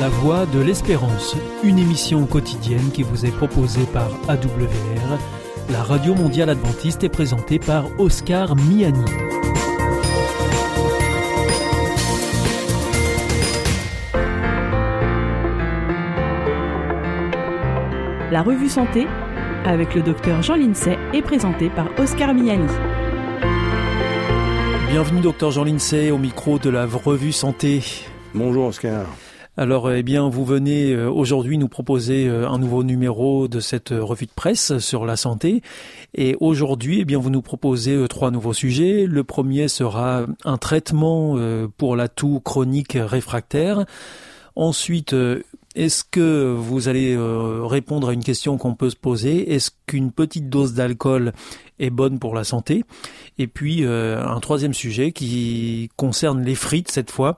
La Voix de l'Espérance, une émission quotidienne qui vous est proposée par AWR, la radio mondiale adventiste est présentée par Oscar Miani. La revue Santé avec le docteur Jean Lincey est présentée par Oscar Miani. Bienvenue docteur Jean Lincey au micro de la revue Santé. Bonjour Oscar. Alors, eh bien, vous venez euh, aujourd'hui nous proposer euh, un nouveau numéro de cette euh, revue de presse sur la santé. Et aujourd'hui, eh bien, vous nous proposez trois nouveaux sujets. Le premier sera un traitement pour la toux chronique réfractaire. Ensuite, est-ce que vous allez euh, répondre à une question qu'on peut se poser? Est-ce qu'une petite dose d'alcool est bonne pour la santé? Et puis euh, un troisième sujet qui concerne les frites cette fois,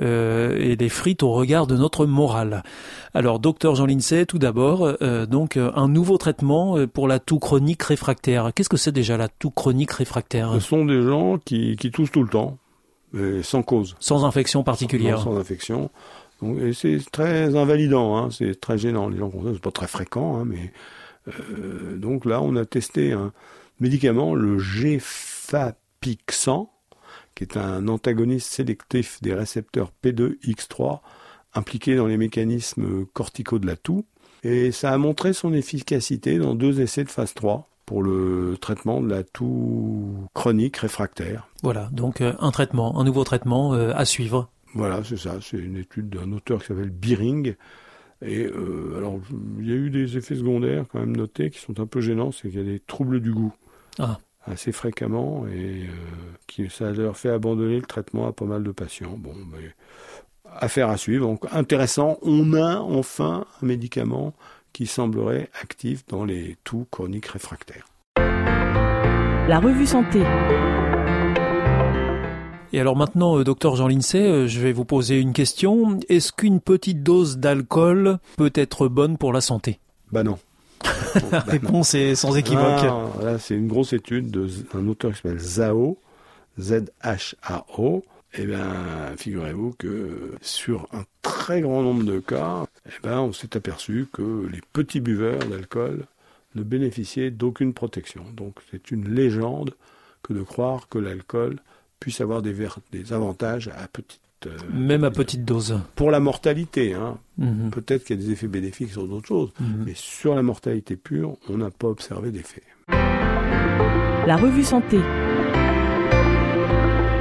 euh, et les frites au regard de notre morale. Alors, docteur Jean Lincey, tout d'abord, donc un nouveau traitement pour la toux chronique réfractaire. Qu'est-ce que c'est déjà la toux chronique réfractaire? Ce sont des gens qui, qui toussent tout le temps, sans cause. Sans infection particulière. sans infection c'est très invalidant, hein, c'est très gênant. Les gens ça, c'est pas très fréquent, hein, mais euh, donc là, on a testé un médicament, le Gefapixant, qui est un antagoniste sélectif des récepteurs P2X3 impliqués dans les mécanismes corticaux de la toux. Et ça a montré son efficacité dans deux essais de phase 3 pour le traitement de la toux chronique réfractaire. Voilà, donc euh, un traitement, un nouveau traitement euh, à suivre. Voilà, c'est ça. C'est une étude d'un auteur qui s'appelle Biring. Et euh, alors, il y a eu des effets secondaires quand même notés qui sont un peu gênants, c'est qu'il y a des troubles du goût ah. assez fréquemment et euh, qui ça leur fait abandonner le traitement à pas mal de patients. Bon, mais affaire à suivre. Donc intéressant, on a enfin un médicament qui semblerait actif dans les toux chroniques réfractaires. La revue santé. Et alors maintenant, euh, docteur Jean Lincey, euh, je vais vous poser une question. Est-ce qu'une petite dose d'alcool peut être bonne pour la santé? Bah non. la réponse est sans équivoque. là, c'est une grosse étude d'un auteur qui s'appelle Zhao, Z-H-A-O. Eh bien, figurez-vous que sur un très grand nombre de cas, eh ben, on s'est aperçu que les petits buveurs d'alcool ne bénéficiaient d'aucune protection. Donc, c'est une légende que de croire que l'alcool puisse avoir des, des avantages à petite euh, même à petite dose. Pour la mortalité, hein. Mhm. peut-être qu'il y a des effets bénéfiques sur d'autres choses, mhm. mais sur la mortalité pure, on n'a pas observé d'effet. La revue santé.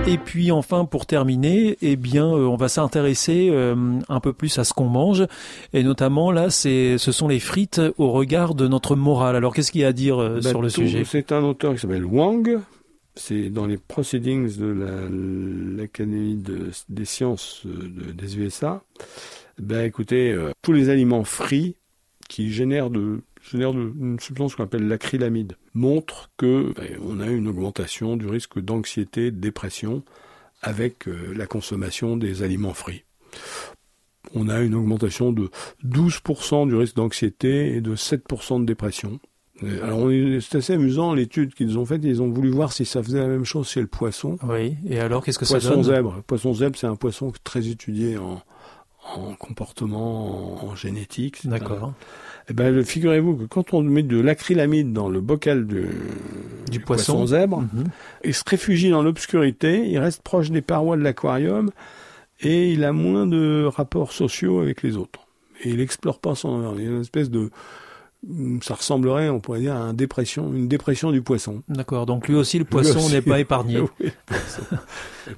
Et puis enfin, pour terminer, eh bien, euh, on va s'intéresser euh, un peu plus à ce qu'on mange, et notamment là, c'est, ce sont les frites au regard de notre morale. Alors, qu'est-ce qu'il y a à dire ben, sur le sujet? C'est un auteur qui s'appelle Wang, c'est dans les proceedings de l'Académie des sciences de, des USA. Ben écoutez, euh, tous les aliments frits qui génèrent une substance qu'on appelle l'acrylamide montrent que ben, on a une augmentation du risque d'anxiété, de dépression avec euh, la consommation des aliments frits. On a une augmentation de 12% du risque d'anxiété et de 7% de dépression alors c'est assez amusant l'étude qu'ils ont faite. Ils ont voulu voir si ça faisait la même chose chez le poisson. Oui. Et alors qu'est-ce que ça donne Poisson zèbre. Poisson zèbre, c'est un poisson très étudié en, en comportement, en, génétique. D'accord. Eh ben, figurez-vous que quand on met de l'acrylamide dans le bocal du, du, poisson, zèbre, mhm. il se réfugie dans l'obscurité, il reste proche des parois de l'aquarium et il a moins de rapports sociaux avec les autres. Et il n'explore pas son environnement. Il y a une espèce de, ça ressemblerait, on pourrait dire, à une dépression, une dépression du poisson. D'accord. Donc lui aussi, le poisson n'est pas épargné.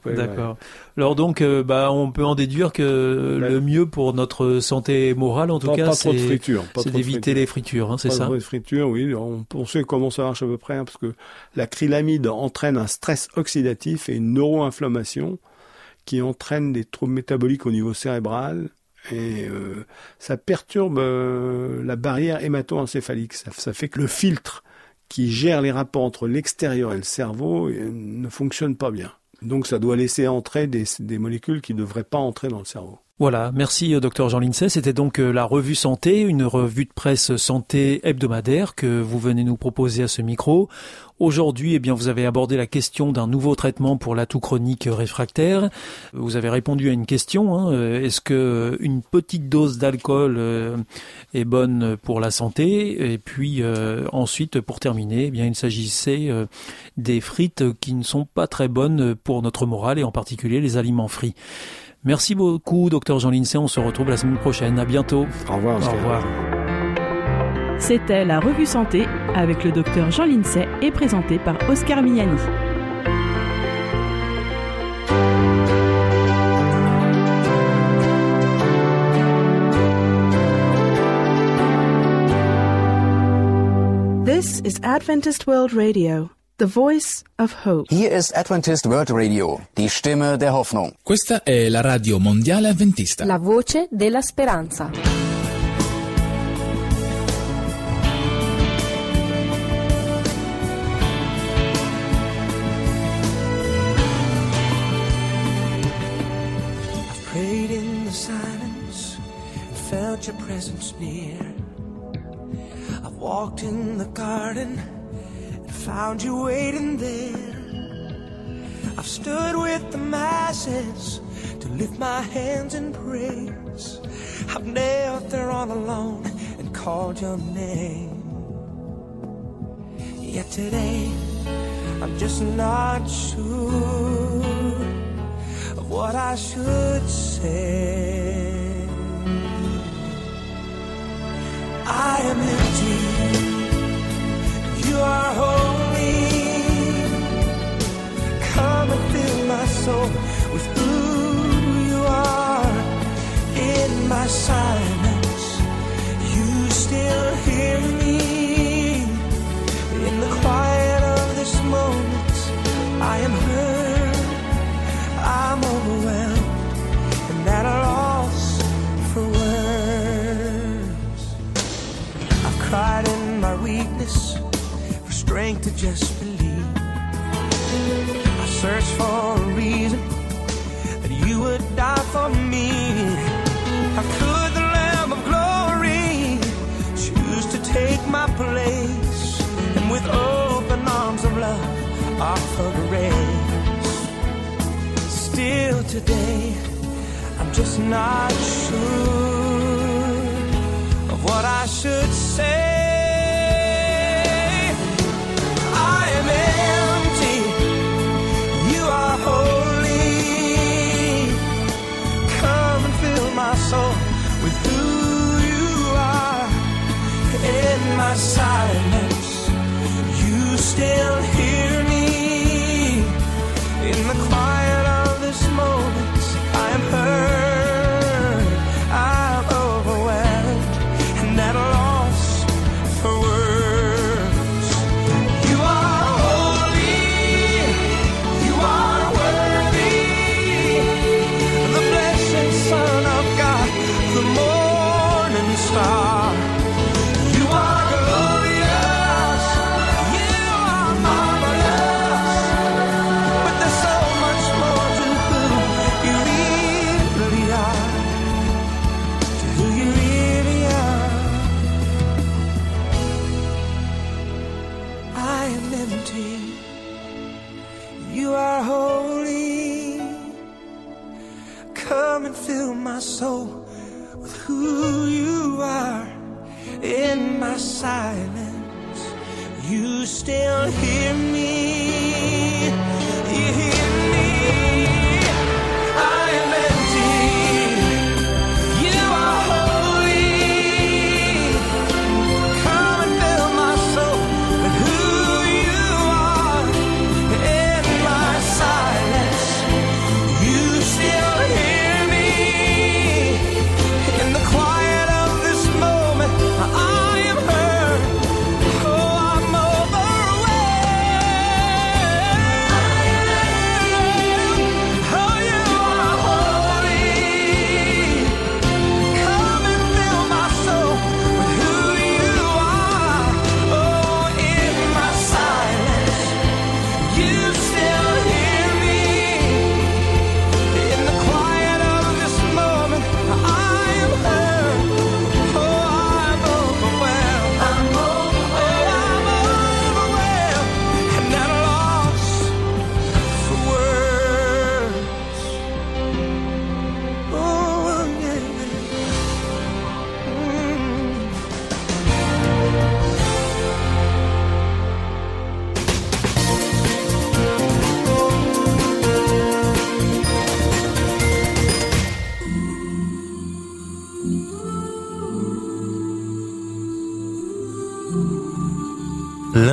D'accord. Alors donc, euh, bah, on peut en déduire que le mieux pour notre santé morale, en tout cas, c'est d'éviter les fritures, hein, c'est ça. Pas de friture, oui. On, sait comment ça marche à peu près, hein, parce que l'acrylamide entraîne un stress oxydatif et une neuroinflammation qui entraîne des troubles métaboliques au niveau cérébral et euh, ça perturbe euh, la barrière hémato-encéphalique. Ça, fait que le filtre qui gère les rapports entre l'extérieur et le cerveau euh, ne fonctionne pas bien. Donc ça doit laisser entrer des, des molécules qui ne devraient pas entrer dans le cerveau. Voilà, merci euh, docteur Jean Lincey. C'était donc euh, la revue santé, une revue de presse santé hebdomadaire que vous venez nous proposer à ce micro. Aujourd'hui, eh bien, vous avez abordé la question d'un nouveau traitement pour la toux chronique réfractaire. Vous avez répondu à une question. Hein, euh, Est-ce que une petite dose d'alcool est bonne pour la santé? Et puis ensuite, pour terminer, eh bien, il s'agissait des frites qui ne sont pas très bonnes pour notre morale et en particulier les aliments frits. Merci beaucoup, docteur Jean Lincey. On se retrouve la semaine prochaine. À bientôt. Au revoir. Au revoir. C'était la revue santé avec le docteur Jean Lincey et présenté par Oscar Miani. This is Adventist World Radio. The Voice of Hope. Hier ist Adventist World Radio, die Stimme der Hoffnung. Questa è la radio mondiale avventista. La voce della speranza. I've prayed in the silence, felt your presence near. I've walked in the garden found you waiting there. I've stood with the masses to lift my hands in praise. I've knelt there all alone and called your name. Yet today, I'm just not sure of what I should say. I am empty. You are holy. Soul with who you are. In my silence, you still hear me. In the quiet of this moment, I am hurt. I'm overwhelmed and at a loss for words. I've cried in my weakness for strength to just. I searched for a reason that you would die for me. How could the Lamb of Glory choose to take my place and with open arms of love offer grace? Still today, I'm just not sure of what I should say. Still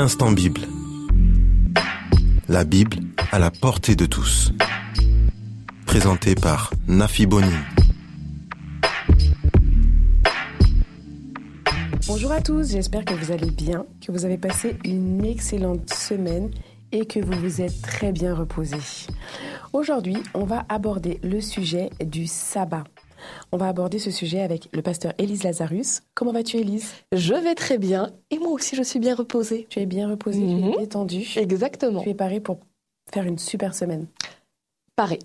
L'instant Bible. La Bible à la portée de tous. Présenté par Nafi Boni. Bonjour à tous, j'espère que vous allez bien, que vous avez passé une excellente semaine et que vous vous êtes très bien reposés. Aujourd'hui, on va aborder le sujet du sabbat. On va aborder ce sujet avec le pasteur Élise Lazarus. Comment vas-tu Élise? Je vais très bien et moi aussi je suis bien reposée. Tu es bien reposée, tu es détendue. Exactement. Tu es parée pour faire une super semaine. Pareil.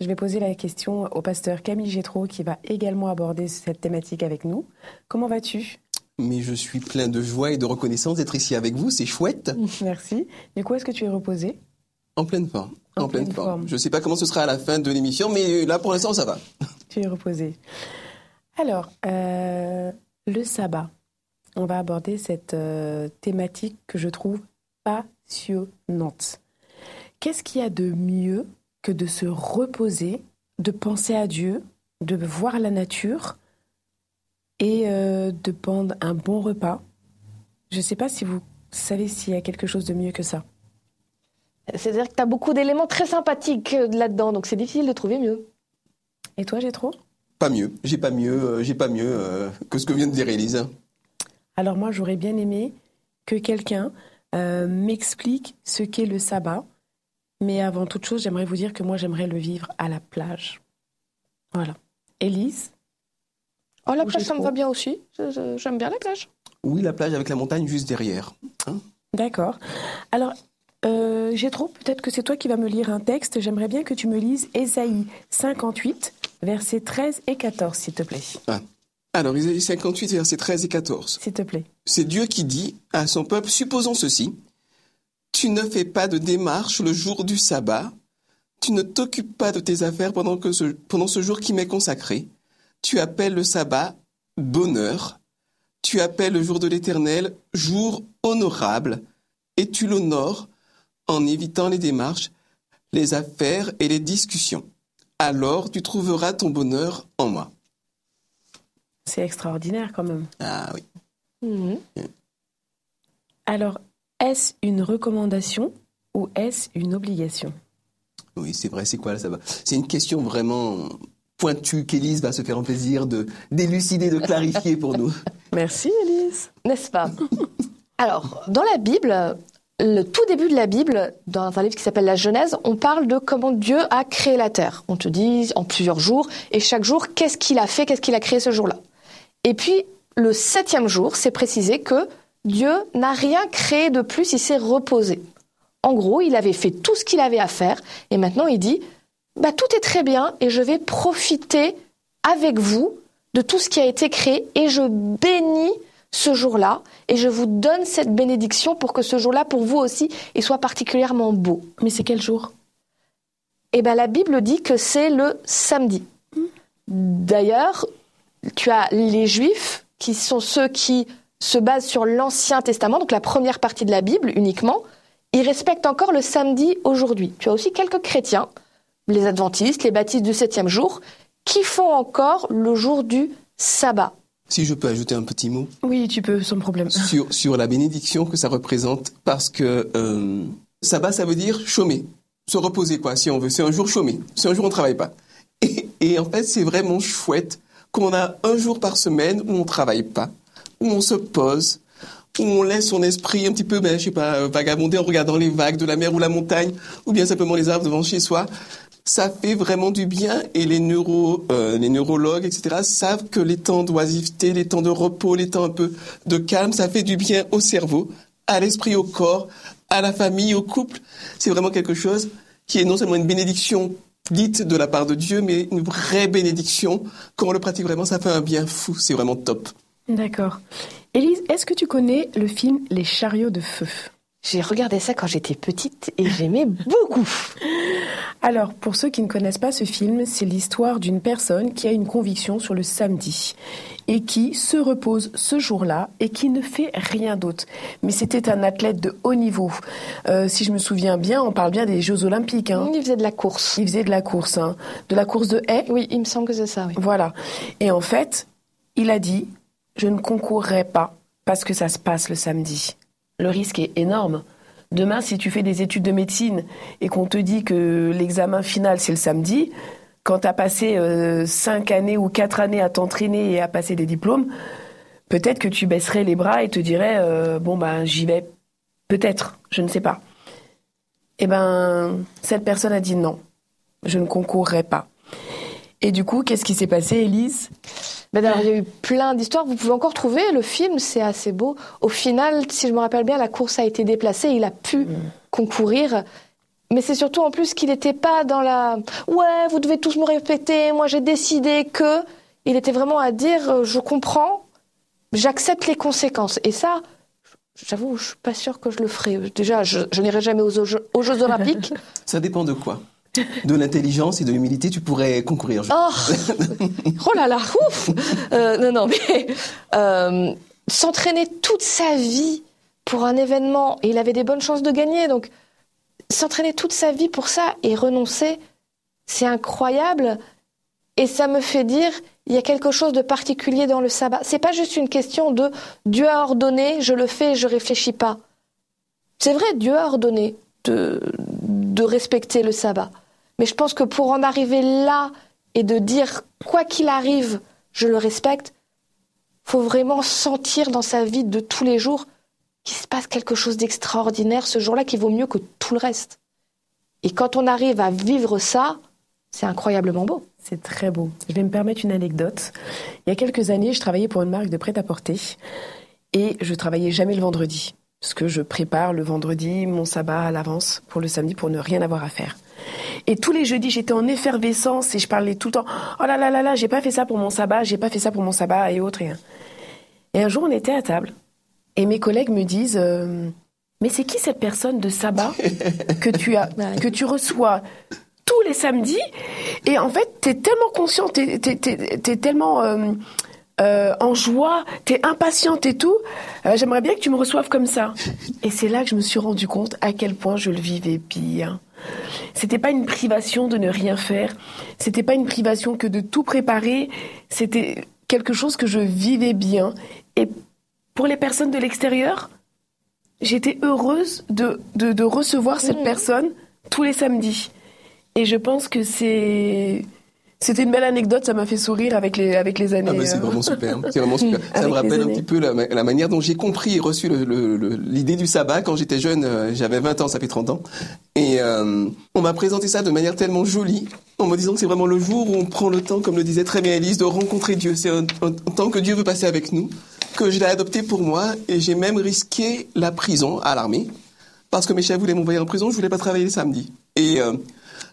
Je vais poser la question au pasteur Camille Gétraud qui va également aborder cette thématique avec nous. Comment vas-tu? Mais je suis plein de joie et de reconnaissance d'être ici avec vous, c'est chouette. Merci. Du coup, est-ce que tu es reposée? En pleine forme. En En, pleine, pleine forme. forme. Je sais pas comment ce sera à la fin de l'émission, mais là pour l'instant ça va. Tu es reposée. Alors, euh, le sabbat. On va aborder cette euh, thématique que je trouve passionnante. Qu'est-ce qu'il y a de mieux que de se reposer, de penser à Dieu, de voir la nature et euh, de prendre un bon repas? Je ne sais pas si vous savez s'il y a quelque chose de mieux que ça. C'est-à-dire que tu as beaucoup d'éléments très sympathiques là-dedans, donc c'est difficile de trouver mieux. Et toi, j'ai trop Pas mieux. J'ai pas mieux. euh, J'ai pas mieux euh, que ce que vient de dire Élise. Alors moi, j'aurais bien aimé que quelqu'un euh, m'explique ce qu'est le sabbat. Mais avant toute chose, j'aimerais vous dire que moi, j'aimerais le vivre à la plage. Voilà. Élise? Oh, la plage, ça me va bien aussi. J'aime bien la plage. Oui, la plage avec la montagne juste derrière. D'accord. Alors, euh, j'ai trop, peut-être que c'est toi qui vas me lire un texte. J'aimerais bien que tu me lises Ésaïe 58, versets 13 et 14, s'il te plaît. Alors, Isaïe 58, versets 13 et 14. S'il te plaît. C'est Dieu qui dit à son peuple, supposons ceci, tu ne fais pas de démarche le jour du sabbat, tu ne t'occupes pas de tes affaires pendant, que ce, pendant ce jour qui m'est consacré, tu appelles le sabbat bonheur, tu appelles le jour de l'éternel jour honorable, et tu l'honores en évitant les démarches, les affaires et les discussions. Alors tu trouveras ton bonheur en moi. C'est extraordinaire quand même. Ah oui. Mhm. Alors, est-ce une recommandation ou est-ce une obligation? Oui, c'est vrai, c'est quoi le sabbat C'est une question vraiment pointue qu'Élise va se faire un plaisir de d'élucider, de clarifier pour nous. Merci, Élise. N'est-ce pas? Alors, dans la Bible, le tout début de la Bible, dans un livre qui s'appelle la Genèse, on parle de comment Dieu a créé la terre. On te dit en plusieurs jours, et chaque jour, qu'est-ce qu'il a fait, qu'est-ce qu'il a créé ce jour-là. Et puis, le septième jour, c'est précisé que Dieu n'a rien créé de plus, il s'est reposé. En gros, il avait fait tout ce qu'il avait à faire, et maintenant il dit, bah, tout est très bien, et je vais profiter avec vous de tout ce qui a été créé, et je bénis ce jour-là, et je vous donne cette bénédiction pour que ce jour-là, pour vous aussi, il soit particulièrement beau. Mais c'est quel jour? Eh ben, la Bible dit que c'est le samedi. D'ailleurs, tu as les Juifs, qui sont ceux qui se basent sur l'Ancien Testament, donc la première partie de la Bible uniquement, ils respectent encore le samedi aujourd'hui. Tu as aussi quelques chrétiens, les adventistes, les baptistes du septième jour, qui font encore le jour du sabbat. Si je peux ajouter un petit mot Oui, tu peux, sans problème. sur, sur la bénédiction que ça représente, parce que euh, sabbat, ça veut dire chômer, se reposer, quoi, si on veut. C'est un jour chômé, c'est un jour où on travaille pas. Et, et en fait, c'est vraiment chouette qu'on a un jour par semaine où on travaille pas, où on se pose, où on laisse son esprit un petit peu, ben, je sais pas, vagabonder en regardant les vagues de la mer ou la montagne, ou bien simplement les arbres devant chez soi. Ça fait vraiment du bien et les, neuro, euh, les neurologues, etc., savent que les temps d'oisiveté, les temps de repos, les temps un peu de calme, ça fait du bien au cerveau, à l'esprit, au corps, à la famille, au couple. C'est vraiment quelque chose qui est non seulement une bénédiction dite de la part de Dieu, mais une vraie bénédiction. Quand on le pratique vraiment, ça fait un bien fou. C'est vraiment top. D'accord. Élise, est-ce que tu connais le film Les chariots de feu? J'ai regardé ça quand j'étais petite et j'aimais beaucoup. Alors, pour ceux qui ne connaissent pas ce film, c'est l'histoire d'une personne qui a une conviction sur le samedi et qui se repose ce jour-là et qui ne fait rien d'autre. Mais c'était un athlète de haut niveau. Euh, si je me souviens bien, on parle bien des Jeux Olympiques. Hein. Il faisait de la course. Il faisait de la course, hein. de la course de haie? Oui, il me semble que c'est ça, oui. Voilà. Et en fait, il a dit, je ne concourrai pas parce que ça se passe le samedi. Le risque est énorme. Demain, si tu fais des études de médecine et qu'on te dit que l'examen final, c'est le samedi, quand tu as passé euh, cinq années ou quatre années à t'entraîner et à passer des diplômes, peut-être que tu baisserais les bras et te dirais euh, bon ben j'y vais peut-être, je ne sais pas. Eh ben cette personne a dit non, je ne concourrai pas. Et du coup, qu'est-ce qui s'est passé, Élise? Ben alors, il y a eu plein d'histoires. Vous pouvez encore trouver le film, c'est assez beau. Au final, si je me rappelle bien, la course a été déplacée. Il a pu concourir. Mais c'est surtout en plus qu'il n'était pas dans la ouais, vous devez tous me répéter. Moi, j'ai décidé que. Il était vraiment à dire euh, je comprends, j'accepte les conséquences. Et ça, j'avoue, je suis pas sûre que je le ferai. Déjà, je, je n'irai jamais aux Jeux Olympiques. Ça dépend de quoi? De l'intelligence et de l'humilité, tu pourrais concourir. je- Oh, oh là là, ouf Euh, Non, non, mais euh, s'entraîner toute sa vie pour un événement, et il avait des bonnes chances de gagner, donc s'entraîner toute sa vie pour ça et renoncer, c'est incroyable. Et ça me fait dire, il y a quelque chose de particulier dans le sabbat. C'est pas juste une question de Dieu a ordonné, je le fais, je réfléchis pas. C'est vrai, Dieu a ordonné de, de respecter le sabbat. Mais je pense que pour en arriver là et de dire quoi qu'il arrive, je le respecte, faut vraiment sentir dans sa vie de tous les jours qu'il se passe quelque chose d'extraordinaire ce jour-là qui vaut mieux que tout le reste. Et quand on arrive à vivre ça, c'est incroyablement beau. C'est très beau. Je vais me permettre une anecdote. Il y a quelques années, je travaillais pour une marque de prêt-à-porter et je travaillais jamais le vendredi parce que je prépare le vendredi mon sabbat à l'avance pour le samedi pour ne rien avoir à faire. Et tous les jeudis, j'étais en effervescence et je parlais tout le temps. Oh là là là là, j'ai pas fait ça pour mon sabbat, j'ai pas fait ça pour mon sabbat et autres. Et, et un jour, on était à table et mes collègues me disent euh, Mais c'est qui cette personne de sabbat que tu as, que tu reçois tous les samedis? Et en fait, t'es tellement consciente, t'es, t'es tellement euh, euh, en joie, t'es impatiente et tout. Euh, j'aimerais bien que tu me reçoives comme ça. Et c'est là que je me suis rendu compte à quel point je le vivais bien. C'était pas une privation de ne rien faire. C'était pas une privation que de tout préparer. C'était quelque chose que je vivais bien. Et pour les personnes de l'extérieur, j'étais heureuse de, de, de recevoir cette personne tous les samedis. Et je pense que c'est. C'était une belle anecdote, ça m'a fait sourire avec les, avec les années. Ah bah c'est hein. vraiment super, c'est vraiment super. Ça me rappelle un petit peu la, ma- la manière dont j'ai compris et reçu l'idée du sabbat quand j'étais jeune, euh, j'avais 20 ans, ça fait 30 ans. Et euh, on m'a présenté ça de manière tellement jolie, en me disant que c'est vraiment le jour où on prend le temps, comme le disait très bien Elise, de rencontrer Dieu. C'est un, un- un temps que Dieu veut passer avec nous, que je l'ai adopté pour moi, et j'ai même risqué la prison à l'armée, parce que mes chefs voulaient m'envoyer en prison, je voulais pas travailler le samedi. Et euh,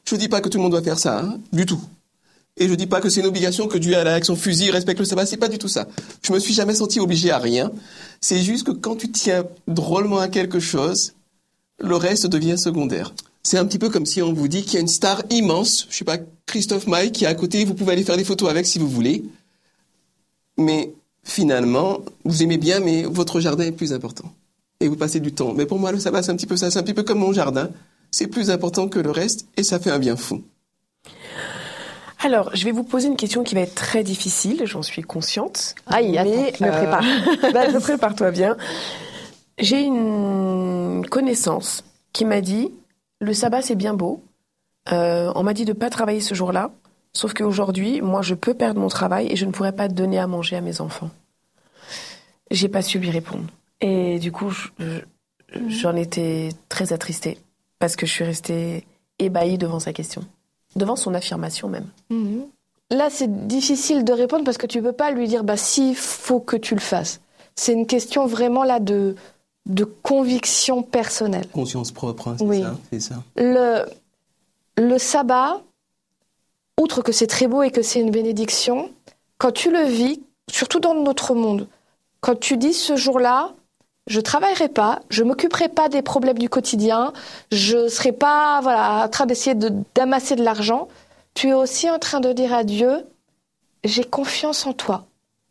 je dis pas que tout le monde doit faire ça, hein, du tout. Et je dis pas que c'est une obligation que Dieu a avec son fusil respecte le sabbat, c'est pas du tout ça. Je me suis jamais senti obligé à rien. C'est juste que quand tu tiens drôlement à quelque chose, le reste devient secondaire. C'est un petit peu comme si on vous dit qu'il y a une star immense, je sais pas, Christophe Maé qui est à côté, vous pouvez aller faire des photos avec si vous voulez. Mais finalement, vous aimez bien, mais votre jardin est plus important. Et vous passez du temps. Mais pour moi, le sabbat, c'est un petit peu ça. C'est un petit peu comme mon jardin. C'est plus important que le reste et ça fait un bien fou. Alors, je vais vous poser une question qui va être très difficile, j'en suis consciente. Aïe, attends, mais, je me prépare. Vas-y, prépare-toi bien. J'ai une connaissance qui m'a dit le sabbat c'est bien beau. Euh, on m'a dit de pas travailler ce jour-là, sauf qu'aujourd'hui, moi, je peux perdre mon travail et je ne pourrais pas donner à manger à mes enfants. J'ai pas su lui répondre. Et du coup, je- je- j'en étais très attristée parce que je suis restée ébahie devant sa question, devant son affirmation même. Mhm. Là, c'est difficile de répondre parce que tu peux pas lui dire bah si faut que tu le fasses. C'est une question vraiment là de de conviction personnelle. Conscience propre, hein, c'est Oui. ça, ça. Le le sabbat, outre que c'est très beau et que c'est une bénédiction, quand tu le vis, surtout dans notre monde, quand tu dis ce jour-là, je travaillerai pas, je m'occuperai pas des problèmes du quotidien, je serai pas voilà en train d'essayer de d'amasser de l'argent, tu es aussi en train de dire à Dieu, j'ai confiance en toi.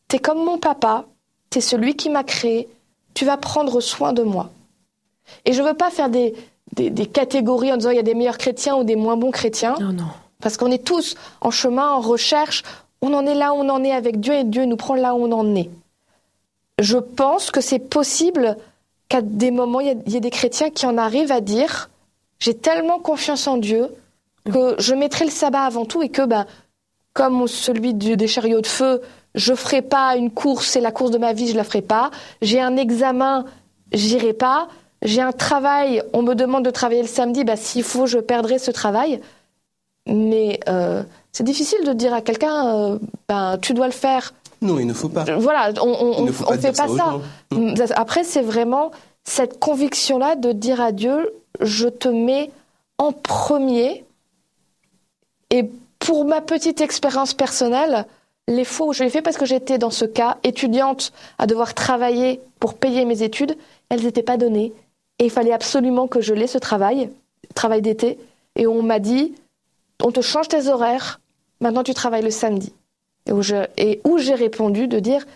T'es comme mon papa, t'es celui qui m'a créé, tu vas prendre soin de moi. Et je veux pas faire des, des, des catégories en disant il y a des meilleurs chrétiens ou des moins bons chrétiens. Non, non. Parce qu'on est tous en chemin, en recherche, on en est là où on en est avec Dieu et Dieu nous prend là où on en est. Je pense que c'est possible qu'à des moments, il y, a- il y a des chrétiens qui en arrivent à dire j'ai tellement confiance en Dieu que je mettrai le sabbat avant tout et que, ben, comme celui du- des chariots de feu, je ferai pas une course, c'est la course de ma vie, je la ferai pas. J'ai un examen, j'irai pas. J'ai un travail, on me demande de travailler le samedi, bah, s'il faut, je perdrai ce travail. Mais euh, c'est difficile de dire à quelqu'un, euh, ben, tu dois le faire. Non, il ne faut pas. Voilà, on ne pas fait ça pas ça. Après, c'est vraiment cette conviction-là de dire à Dieu, je te mets en premier. Et pour ma petite expérience personnelle, les fois où je l'ai fait parce que j'étais dans ce cas, étudiante à devoir travailler pour payer mes études, elles n'étaient pas données. Et il fallait absolument que je l'ai, ce travail, travail d'été. Et on m'a dit, on te change tes horaires, maintenant tu travailles le samedi. Et où je- et où j'ai répondu de dire,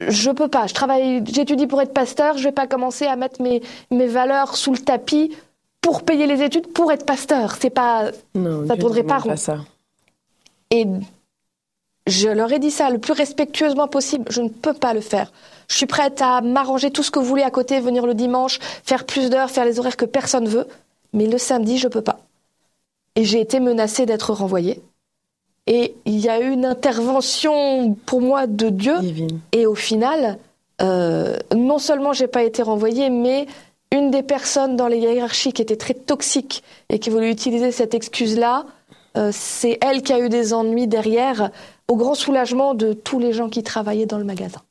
je peux pas, je travaille, j'étudie pour être pasteur, je vais pas commencer à mettre mes, mes valeurs sous le tapis pour payer les études pour être pasteur. C'est pas, Non, ça tournerait ne pas rond. ça. Et je leur ai dit ça le plus respectueusement possible. Je ne peux pas le faire. Je suis prête à m'arranger tout ce que vous voulez à côté, venir le dimanche, faire plus d'heures, faire les horaires que personne veut. Mais le samedi, je peux pas. Et j'ai été menacée d'être renvoyée. Et il y a eu une intervention pour moi de Dieu. Et au final, euh, non seulement j'ai pas été renvoyée, mais une des personnes dans les hiérarchies qui était très toxique et qui voulait utiliser cette excuse-là, euh, c'est elle qui a eu des ennuis derrière, au grand soulagement de tous les gens qui travaillaient dans le magasin.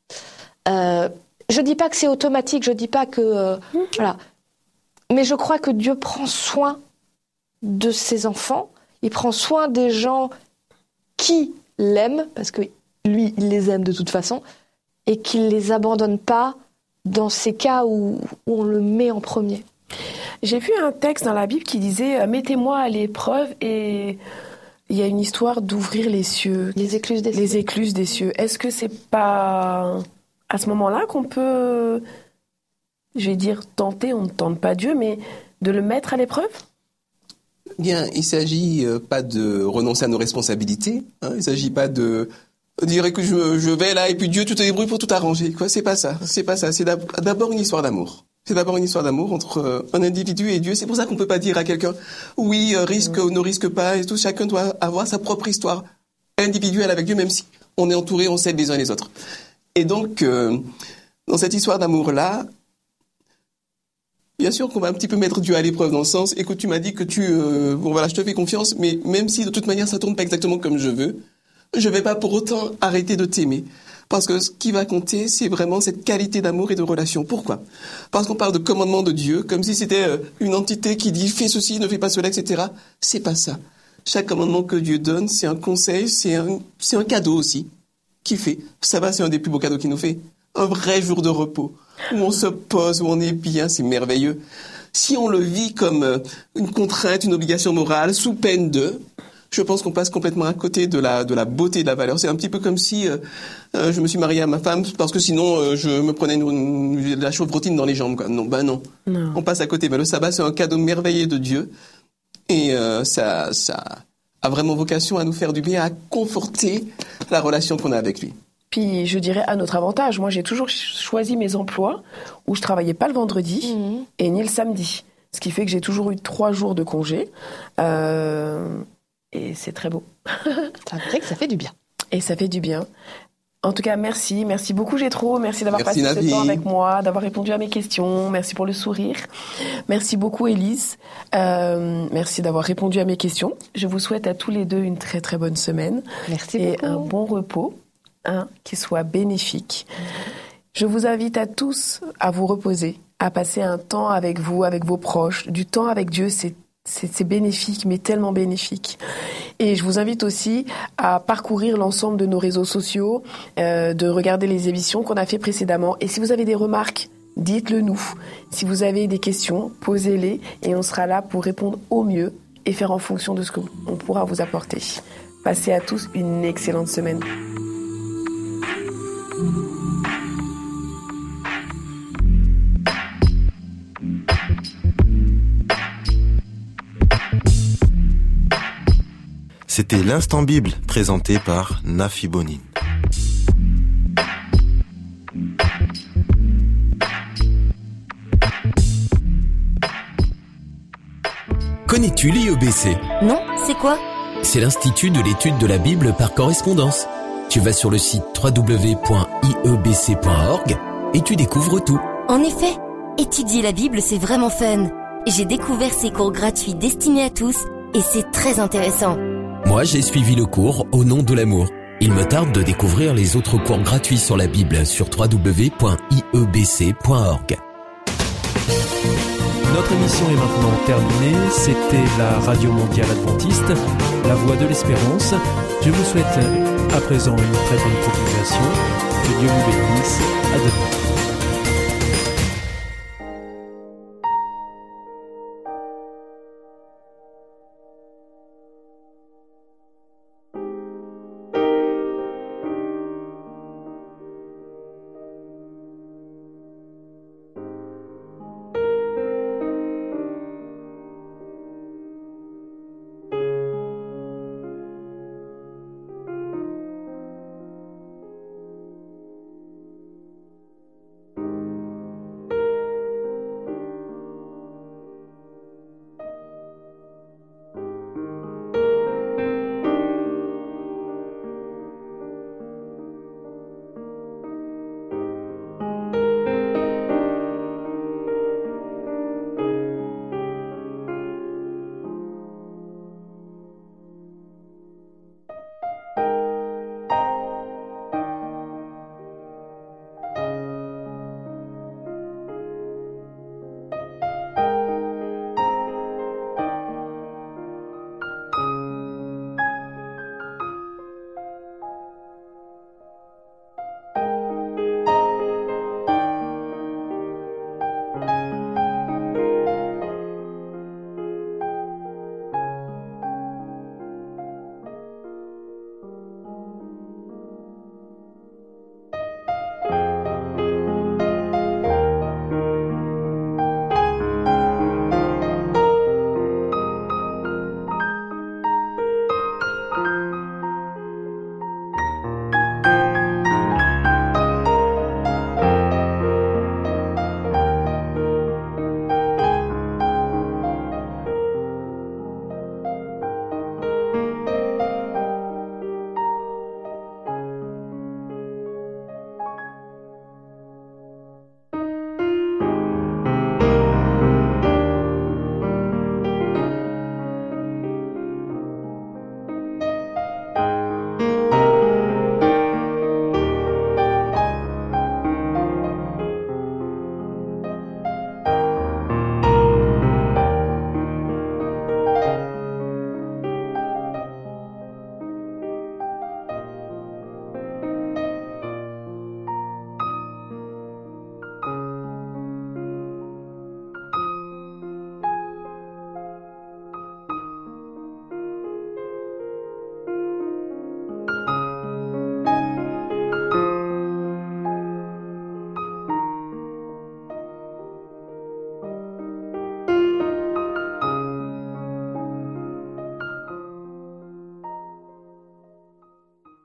Euh, je dis pas que c'est automatique, je dis pas que euh, voilà, mais je crois que Dieu prend soin de ses enfants. Il prend soin des gens qui l'aiment parce que lui, il les aime de toute façon et qu'il les abandonne pas dans ces cas où, où on le met en premier. J'ai vu un texte dans la Bible qui disait euh, Mettez-moi à l'épreuve et il y a une histoire d'ouvrir les cieux. Les écluses des Les écluses des cieux. Est-ce que c'est pas à ce moment-là qu'on peut, je vais dire, tenter, on ne tente pas Dieu, mais de le mettre à l'épreuve? Bien, il s'agit euh, pas de renoncer à nos responsabilités. Hein, il s'agit pas de dire que je, je vais là et puis Dieu tu te débrouilles pour tout arranger. Quoi, c'est pas ça. C'est pas ça. C'est d'ab- d'abord une histoire d'amour. C'est d'abord une histoire d'amour entre euh, un individu et Dieu. C'est pour ça qu'on peut pas dire à quelqu'un oui euh, risque ou ne risque pas et tout. Chacun doit avoir sa propre histoire individuelle avec Dieu, même si on est entouré, on s'aide les uns les autres. Et donc euh, dans cette histoire d'amour là, Bien sûr qu'on va un petit peu mettre Dieu à l'épreuve dans le sens, écoute, tu m'as dit que tu, euh, bon voilà, je te fais confiance, mais même si de toute manière ça tourne pas exactement comme je veux, je vais pas pour autant arrêter de t'aimer. Parce que ce qui va compter, c'est vraiment cette qualité d'amour et de relation. Pourquoi? Parce qu'on parle de commandement de Dieu, comme si c'était euh, une entité qui dit fais ceci, ne fais pas cela, etc. C'est pas ça. Chaque commandement que Dieu donne, c'est un conseil, c'est un, c'est un cadeau aussi. Qui fait Ça va, c'est un des plus beaux cadeaux qu'il nous fait. Un vrai jour de repos, où on se pose, où on est bien, c'est merveilleux. Si on le vit comme euh, une contrainte, une obligation morale, sous peine de, je pense qu'on passe complètement à côté de la, de la beauté de la valeur. C'est un petit peu comme si euh, euh, je me suis marié à ma femme parce que sinon euh, je me prenais une, une- de la chauvrotine dans les jambes. Quoi. Non, ben non. Non. On passe à côté. Mais le sabbat, c'est un cadeau merveilleux de Dieu. Et euh, ça, ça a vraiment vocation à nous faire du bien, à conforter la relation qu'on a avec lui. Puis je dirais à notre avantage. Moi, j'ai toujours ch- choisi mes emplois où je travaillais pas le vendredi et ni le samedi. Ce qui fait que j'ai toujours eu trois jours de congé. Euh, et c'est très beau. C'est vrai que ça fait du bien. Et ça fait du bien. En tout cas, merci. Merci beaucoup, Gétro. Merci d'avoir passé Navi. ce temps avec moi, d'avoir répondu à mes questions. Merci pour le sourire. Merci beaucoup, Élise. Euh, merci d'avoir répondu à mes questions. Je vous souhaite à tous les deux une très, très bonne semaine. Merci Et beaucoup. un bon repos, hein, qui soit bénéfique. Je vous invite à tous à vous reposer, à passer un temps avec vous, avec vos proches. Du temps avec Dieu, c'est c'est c'est bénéfique, mais tellement bénéfique. Et je vous invite aussi à parcourir l'ensemble de nos réseaux sociaux, euh, de regarder les émissions qu'on a fait précédemment. Et si vous avez des remarques, dites-le nous. Si vous avez des questions, posez-les et on sera là pour répondre au mieux et faire en fonction de ce qu'on pourra vous apporter. Passez à tous une excellente semaine. C'était l'instant Bible présenté par Nafi Bonin. Connais-tu l'IEBC Non, c'est quoi? C'est l'Institut de l'étude de la Bible par correspondance. Tu vas sur le site www.iebc.org et tu découvres tout. En effet, étudier la Bible, c'est vraiment fun. J'ai découvert ces cours gratuits destinés à tous et c'est très intéressant. Moi, j'ai suivi le cours Au nom de l'amour. Il me tarde de découvrir les autres cours gratuits sur la Bible sur www.iebc.org. Notre émission est maintenant terminée. C'était la Radio Mondiale Adventiste, la voix de l'espérance. Je vous souhaite à présent une très bonne continuation. Que Dieu vous bénisse. À demain.